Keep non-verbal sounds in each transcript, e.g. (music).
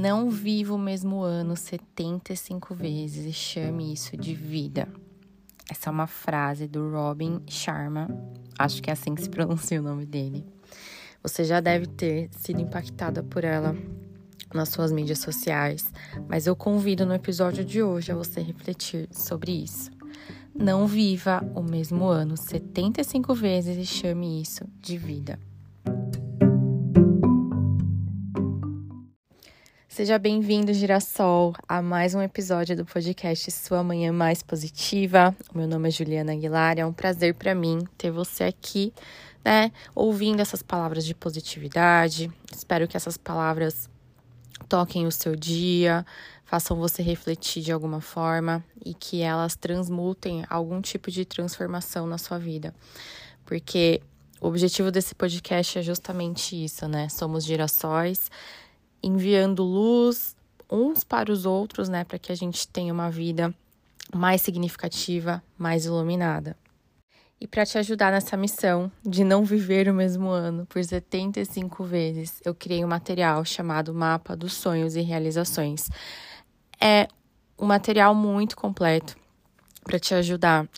Não viva o mesmo ano 75 vezes e chame isso de vida. Essa é uma frase do Robin Sharma, acho que é assim que se pronuncia o nome dele. Você já deve ter sido impactada por ela nas suas mídias sociais, mas eu convido no episódio de hoje a você refletir sobre isso. Não viva o mesmo ano 75 vezes e chame isso de vida. Seja bem-vindo, Girassol, a mais um episódio do podcast Sua Manhã Mais Positiva. O meu nome é Juliana Aguilar, é um prazer para mim ter você aqui, né, ouvindo essas palavras de positividade. Espero que essas palavras toquem o seu dia, façam você refletir de alguma forma e que elas transmutem algum tipo de transformação na sua vida. Porque o objetivo desse podcast é justamente isso, né? Somos girassóis enviando luz uns para os outros, né, para que a gente tenha uma vida mais significativa, mais iluminada. E para te ajudar nessa missão de não viver o mesmo ano por 75 vezes, eu criei um material chamado Mapa dos Sonhos e Realizações. É um material muito completo para te ajudar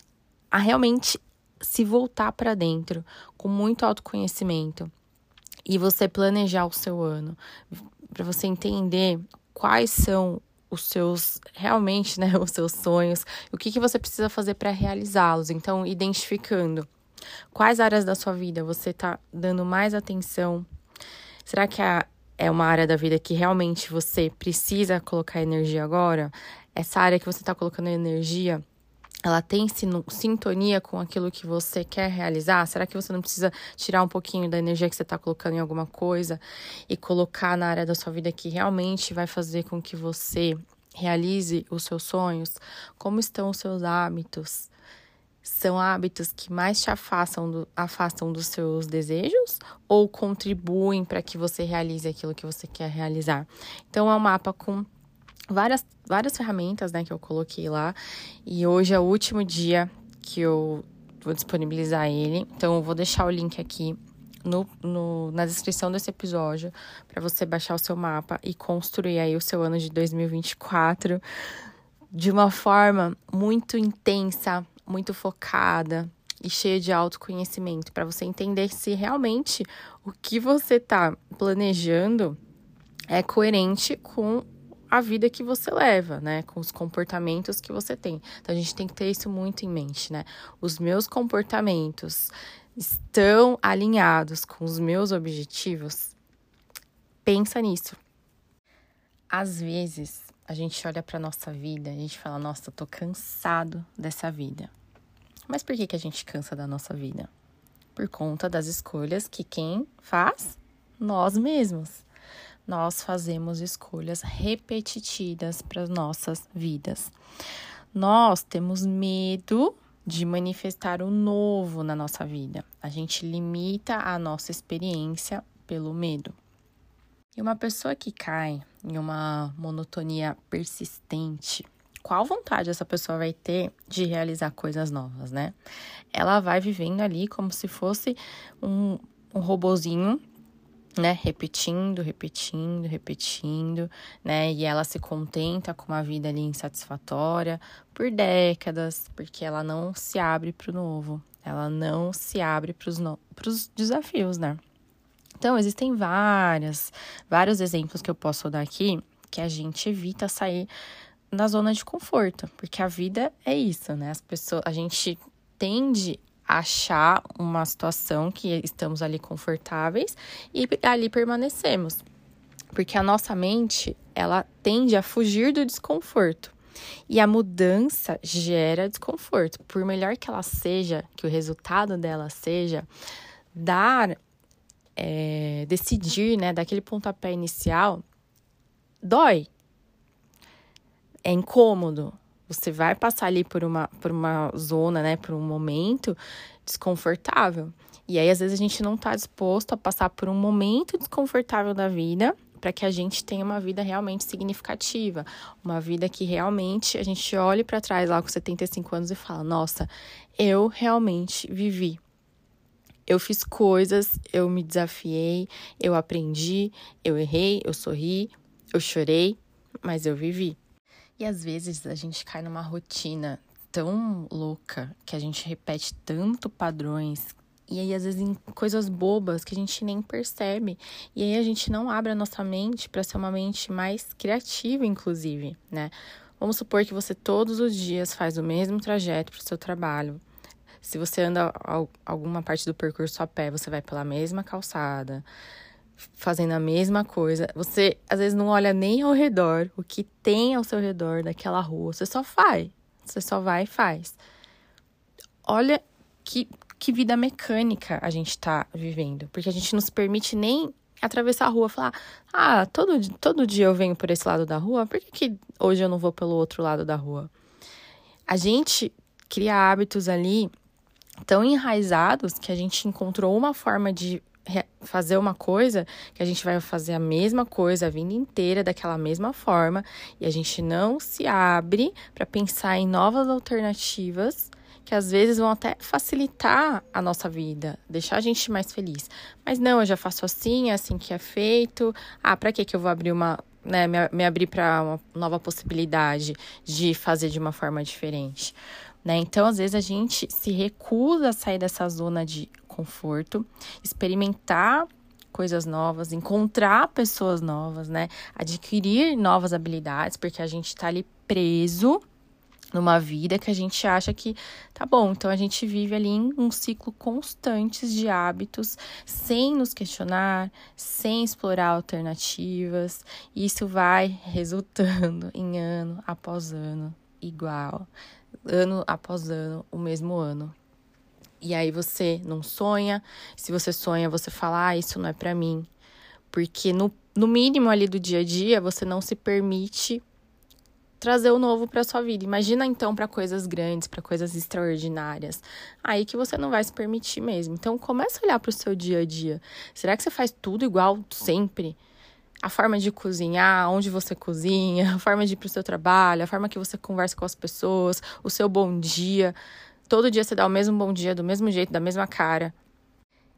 a realmente se voltar para dentro com muito autoconhecimento e você planejar o seu ano, para você entender quais são os seus realmente, né, os seus sonhos, o que, que você precisa fazer para realizá-los. Então, identificando quais áreas da sua vida você está dando mais atenção. Será que a, é uma área da vida que realmente você precisa colocar energia agora? Essa área que você está colocando energia ela tem sintonia com aquilo que você quer realizar? Será que você não precisa tirar um pouquinho da energia que você está colocando em alguma coisa e colocar na área da sua vida que realmente vai fazer com que você realize os seus sonhos? Como estão os seus hábitos? São hábitos que mais te afastam, do, afastam dos seus desejos ou contribuem para que você realize aquilo que você quer realizar? Então, é um mapa com várias, várias ferramentas né, que eu coloquei lá. E hoje é o último dia que eu vou disponibilizar ele. Então, eu vou deixar o link aqui no, no, na descrição desse episódio para você baixar o seu mapa e construir aí o seu ano de 2024 de uma forma muito intensa, muito focada e cheia de autoconhecimento para você entender se realmente o que você está planejando é coerente com a vida que você leva, né? Com os comportamentos que você tem. Então a gente tem que ter isso muito em mente, né? Os meus comportamentos estão alinhados com os meus objetivos? Pensa nisso. Às vezes, a gente olha para nossa vida, a gente fala: "Nossa, tô cansado dessa vida". Mas por que que a gente cansa da nossa vida? Por conta das escolhas que quem faz? Nós mesmos nós fazemos escolhas repetitivas para nossas vidas. Nós temos medo de manifestar o novo na nossa vida. A gente limita a nossa experiência pelo medo. E uma pessoa que cai em uma monotonia persistente, qual vontade essa pessoa vai ter de realizar coisas novas, né? Ela vai vivendo ali como se fosse um, um robozinho né, repetindo, repetindo, repetindo, né, e ela se contenta com uma vida ali insatisfatória por décadas, porque ela não se abre para o novo, ela não se abre para os no... desafios, né. Então, existem várias, vários exemplos que eu posso dar aqui que a gente evita sair na zona de conforto, porque a vida é isso, né? As pessoas, a gente tende achar uma situação que estamos ali confortáveis e ali permanecemos. Porque a nossa mente, ela tende a fugir do desconforto. E a mudança gera desconforto. Por melhor que ela seja, que o resultado dela seja, dar, é, decidir, né, daquele pontapé inicial, dói. É incômodo, você vai passar ali por uma, por uma zona, né, por um momento desconfortável. E aí, às vezes, a gente não está disposto a passar por um momento desconfortável da vida para que a gente tenha uma vida realmente significativa, uma vida que realmente a gente olhe para trás lá com 75 anos e fala: "Nossa, eu realmente vivi. Eu fiz coisas, eu me desafiei, eu aprendi, eu errei, eu sorri, Eu chorei, mas eu vivi. E às vezes a gente cai numa rotina tão louca que a gente repete tanto padrões e aí às vezes em coisas bobas que a gente nem percebe. E aí a gente não abre a nossa mente para ser uma mente mais criativa, inclusive, né? Vamos supor que você todos os dias faz o mesmo trajeto para o seu trabalho. Se você anda alguma parte do percurso a pé, você vai pela mesma calçada, fazendo a mesma coisa. Você às vezes não olha nem ao redor, o que tem ao seu redor daquela rua. Você só faz. Você só vai e faz. Olha que, que vida mecânica a gente tá vivendo. Porque a gente não se permite nem atravessar a rua falar: ah, todo, todo dia eu venho por esse lado da rua, por que, que hoje eu não vou pelo outro lado da rua? A gente cria hábitos ali tão enraizados que a gente encontrou uma forma de fazer uma coisa que a gente vai fazer a mesma coisa a vida inteira daquela mesma forma e a gente não se abre para pensar em novas alternativas que às vezes vão até facilitar a nossa vida, deixar a gente mais feliz. Mas não, eu já faço assim, é assim que é feito. Ah, para que que eu vou abrir uma, né, me, me abrir para uma nova possibilidade de fazer de uma forma diferente? Né? Então, às vezes a gente se recusa a sair dessa zona de conforto, experimentar coisas novas, encontrar pessoas novas, né? Adquirir novas habilidades, porque a gente está ali preso numa vida que a gente acha que tá bom. Então a gente vive ali em um ciclo constante de hábitos, sem nos questionar, sem explorar alternativas. E isso vai (laughs) resultando em ano após ano igual, ano após ano, o mesmo ano. E aí você não sonha. Se você sonha, você fala: "Ah, isso não é para mim". Porque no, no mínimo ali do dia a dia, você não se permite trazer o novo para sua vida. Imagina então para coisas grandes, para coisas extraordinárias. Aí que você não vai se permitir mesmo. Então começa a olhar para o seu dia a dia. Será que você faz tudo igual sempre? A forma de cozinhar, onde você cozinha, a forma de ir para o seu trabalho, a forma que você conversa com as pessoas, o seu bom dia. Todo dia você dá o mesmo bom dia, do mesmo jeito, da mesma cara.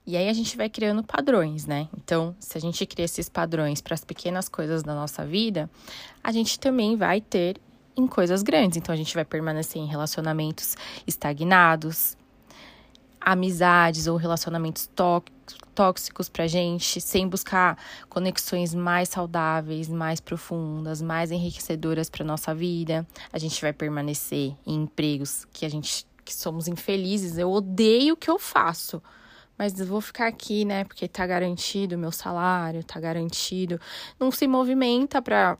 E aí a gente vai criando padrões, né? Então, se a gente cria esses padrões para as pequenas coisas da nossa vida, a gente também vai ter em coisas grandes. Então, a gente vai permanecer em relacionamentos estagnados, amizades ou relacionamentos tóxicos pra gente, sem buscar conexões mais saudáveis, mais profundas, mais enriquecedoras para nossa vida. A gente vai permanecer em empregos que a gente que somos infelizes. Eu odeio o que eu faço mas vou ficar aqui, né? Porque tá garantido o meu salário, tá garantido. Não se movimenta para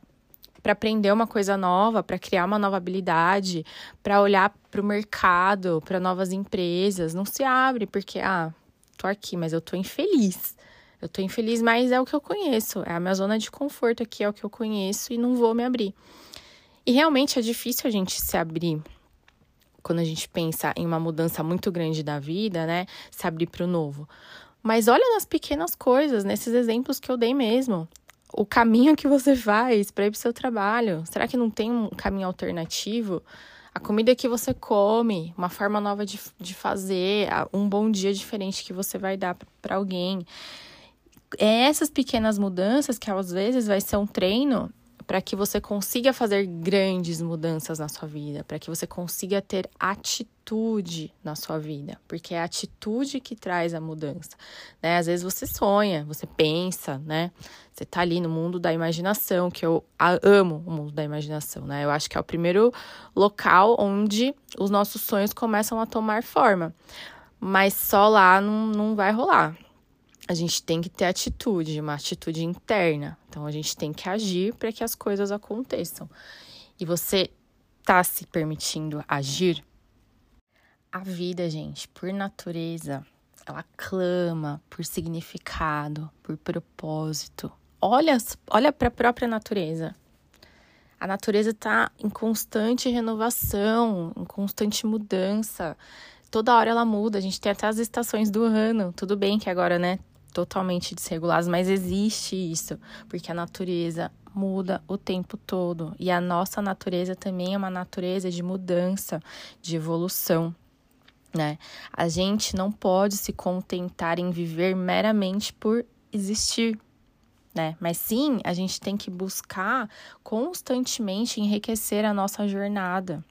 para aprender uma coisa nova, para criar uma nova habilidade, para olhar para o mercado, para novas empresas. Não se abre porque ah, tô aqui, mas eu tô infeliz. Eu tô infeliz, mas é o que eu conheço, é a minha zona de conforto aqui, é o que eu conheço e não vou me abrir. E realmente é difícil a gente se abrir quando a gente pensa em uma mudança muito grande da vida, né? Se abrir para o novo. Mas olha nas pequenas coisas, nesses exemplos que eu dei mesmo. O caminho que você faz para ir para o seu trabalho. Será que não tem um caminho alternativo? A comida que você come, uma forma nova de, de fazer, um bom dia diferente que você vai dar para alguém. É essas pequenas mudanças que às vezes vai ser um treino para que você consiga fazer grandes mudanças na sua vida, para que você consiga ter atitude na sua vida, porque é a atitude que traz a mudança, né? Às vezes você sonha, você pensa, né? Você tá ali no mundo da imaginação, que eu amo o mundo da imaginação, né? Eu acho que é o primeiro local onde os nossos sonhos começam a tomar forma. Mas só lá não, não vai rolar a gente tem que ter atitude, uma atitude interna. Então a gente tem que agir para que as coisas aconteçam. E você tá se permitindo agir? A vida, gente, por natureza, ela clama por significado, por propósito. Olha, olha para a própria natureza. A natureza está em constante renovação, em constante mudança. Toda hora ela muda. A gente tem até as estações do ano. Tudo bem que agora, né, totalmente desregulados, mas existe isso, porque a natureza muda o tempo todo e a nossa natureza também é uma natureza de mudança, de evolução. Né? A gente não pode se contentar em viver meramente por existir. né? Mas sim, a gente tem que buscar constantemente enriquecer a nossa jornada.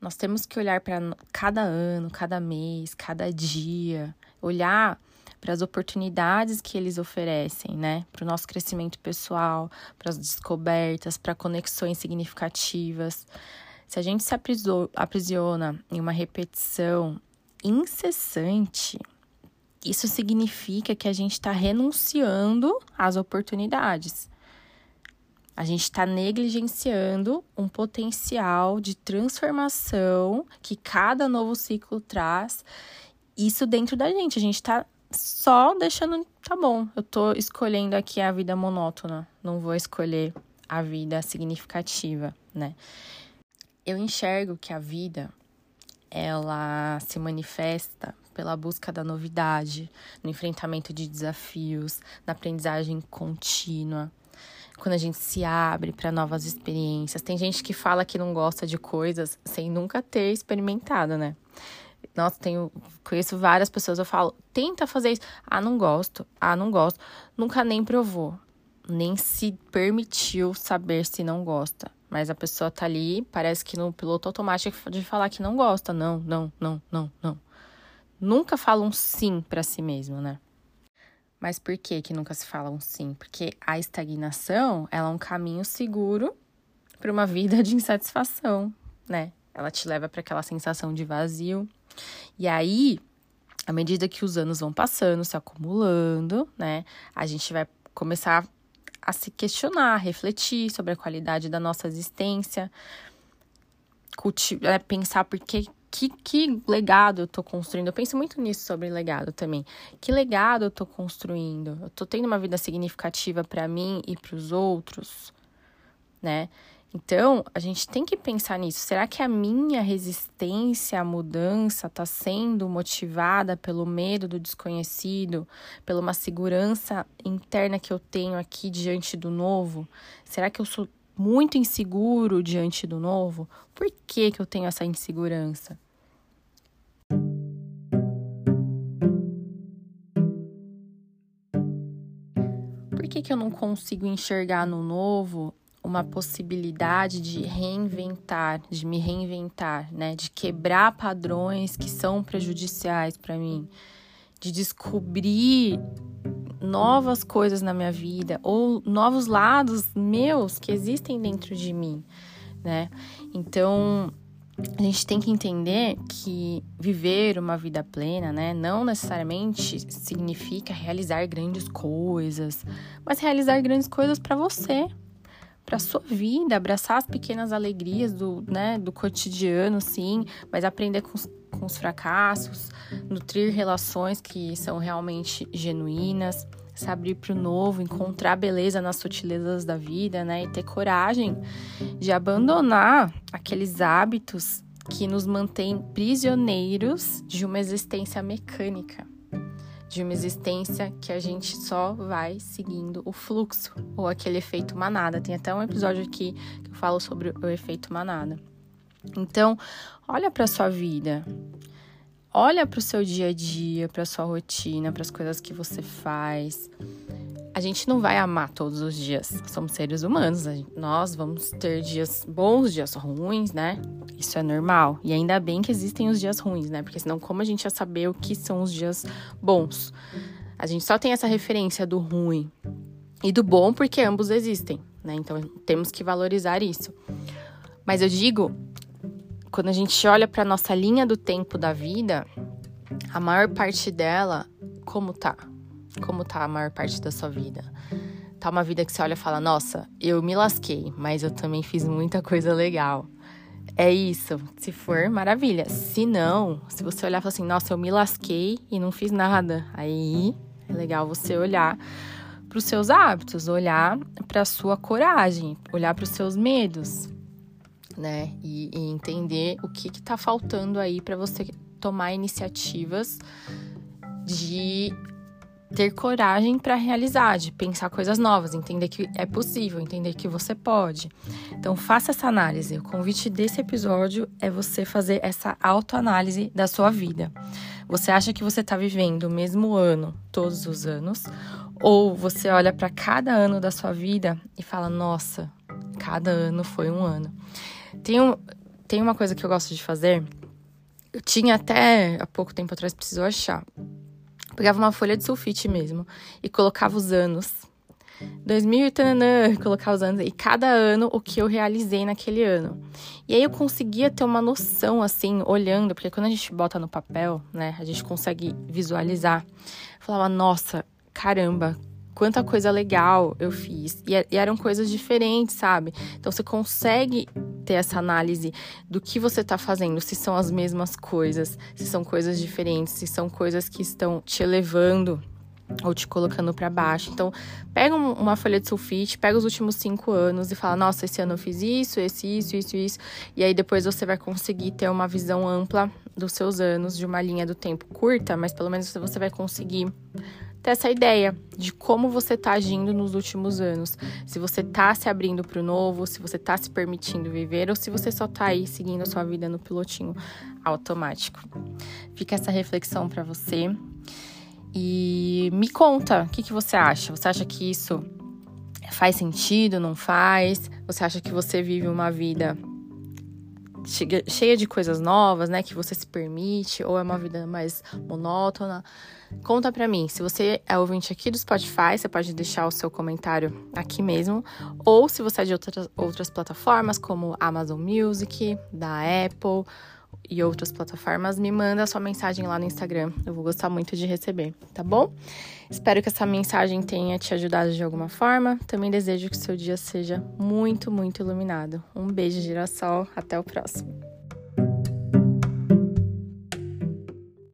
Nós temos que olhar para cada ano, cada mês, cada dia, olhar para as oportunidades que eles oferecem, né? Para o nosso crescimento pessoal, para as descobertas, para conexões significativas. Se a gente se aprisiona em uma repetição incessante, isso significa que a gente está renunciando às oportunidades. A gente está negligenciando um potencial de transformação que cada novo ciclo traz. Isso dentro da gente. A gente está só deixando. Tá bom, eu tô escolhendo aqui a vida monótona. Não vou escolher a vida significativa, né? Eu enxergo que a vida ela se manifesta pela busca da novidade, no enfrentamento de desafios, na aprendizagem contínua. Quando a gente se abre para novas experiências. Tem gente que fala que não gosta de coisas sem nunca ter experimentado, né? Nossa, tenho, conheço várias pessoas, eu falo, tenta fazer isso. Ah, não gosto. Ah, não gosto. Nunca nem provou. Nem se permitiu saber se não gosta. Mas a pessoa tá ali, parece que no piloto automático de falar que não gosta. Não, não, não, não, não. Nunca fala um sim para si mesmo, né? Mas por que que nunca se fala um sim? Porque a estagnação, ela é um caminho seguro para uma vida de insatisfação, né? Ela te leva para aquela sensação de vazio. E aí, à medida que os anos vão passando, se acumulando, né, a gente vai começar a se questionar, refletir sobre a qualidade da nossa existência, cultivar, é, pensar por que, que, que legado eu tô construindo. Eu penso muito nisso sobre legado também. Que legado eu tô construindo? Eu tô tendo uma vida significativa para mim e para os outros, né? Então, a gente tem que pensar nisso. Será que a minha resistência à mudança está sendo motivada pelo medo do desconhecido, pela uma segurança interna que eu tenho aqui diante do novo? Será que eu sou muito inseguro diante do novo? Por que, que eu tenho essa insegurança? Por que, que eu não consigo enxergar no novo uma possibilidade de reinventar, de me reinventar, né? De quebrar padrões que são prejudiciais para mim, de descobrir novas coisas na minha vida ou novos lados meus que existem dentro de mim, né? Então, a gente tem que entender que viver uma vida plena, né, não necessariamente significa realizar grandes coisas, mas realizar grandes coisas para você, para sua vida, abraçar as pequenas alegrias do, né, do cotidiano, sim, mas aprender com os, com os fracassos, nutrir relações que são realmente genuínas, se abrir para o novo, encontrar beleza nas sutilezas da vida, né, e ter coragem de abandonar aqueles hábitos que nos mantêm prisioneiros de uma existência mecânica de uma existência que a gente só vai seguindo o fluxo ou aquele efeito manada. Tem até um episódio aqui que eu falo sobre o efeito manada. Então, olha para sua vida. Olha para o seu dia a dia, para sua rotina, para as coisas que você faz a gente não vai amar todos os dias. Somos seres humanos, gente, nós vamos ter dias bons, dias ruins, né? Isso é normal. E ainda bem que existem os dias ruins, né? Porque senão, como a gente ia saber o que são os dias bons? A gente só tem essa referência do ruim e do bom porque ambos existem, né? Então temos que valorizar isso. Mas eu digo, quando a gente olha para nossa linha do tempo da vida, a maior parte dela, como tá? Como tá a maior parte da sua vida? Tá uma vida que você olha e fala: Nossa, eu me lasquei, mas eu também fiz muita coisa legal. É isso. Se for, maravilha. Se não, se você olhar e falar assim: Nossa, eu me lasquei e não fiz nada, aí é legal você olhar para os seus hábitos, olhar para sua coragem, olhar para os seus medos, né? E, e, entender o que está faltando aí para você tomar iniciativas de ter coragem para realizar, de pensar coisas novas, entender que é possível, entender que você pode. Então, faça essa análise. O convite desse episódio é você fazer essa autoanálise da sua vida. Você acha que você está vivendo o mesmo ano todos os anos? Ou você olha para cada ano da sua vida e fala: nossa, cada ano foi um ano. Tem, um, tem uma coisa que eu gosto de fazer. Eu tinha até há pouco tempo atrás, preciso achar. Pegava uma folha de sulfite mesmo e colocava os anos 2000 e tananã, colocar os anos, e cada ano o que eu realizei naquele ano. E aí eu conseguia ter uma noção, assim, olhando, porque quando a gente bota no papel, né, a gente consegue visualizar. Eu falava, nossa, caramba, quanta coisa legal eu fiz. E, e eram coisas diferentes, sabe? Então você consegue ter essa análise do que você está fazendo, se são as mesmas coisas, se são coisas diferentes, se são coisas que estão te elevando ou te colocando para baixo. Então, pega uma folha de sulfite, pega os últimos cinco anos e fala: Nossa, esse ano eu fiz isso, esse, isso, isso, isso. E aí depois você vai conseguir ter uma visão ampla dos seus anos, de uma linha do tempo curta, mas pelo menos você vai conseguir ter essa ideia de como você tá agindo nos últimos anos. Se você tá se abrindo para o novo, se você tá se permitindo viver ou se você só tá aí seguindo a sua vida no pilotinho automático. Fica essa reflexão para você. E me conta, o que, que você acha? Você acha que isso faz sentido, não faz? Você acha que você vive uma vida cheia de coisas novas, né, que você se permite, ou é uma vida mais monótona? Conta pra mim. Se você é ouvinte aqui do Spotify, você pode deixar o seu comentário aqui mesmo, ou se você é de outras, outras plataformas, como Amazon Music, da Apple, e outras plataformas, me manda sua mensagem lá no Instagram. Eu vou gostar muito de receber, tá bom? Espero que essa mensagem tenha te ajudado de alguma forma. Também desejo que seu dia seja muito, muito iluminado. Um beijo, girassol. Até o próximo.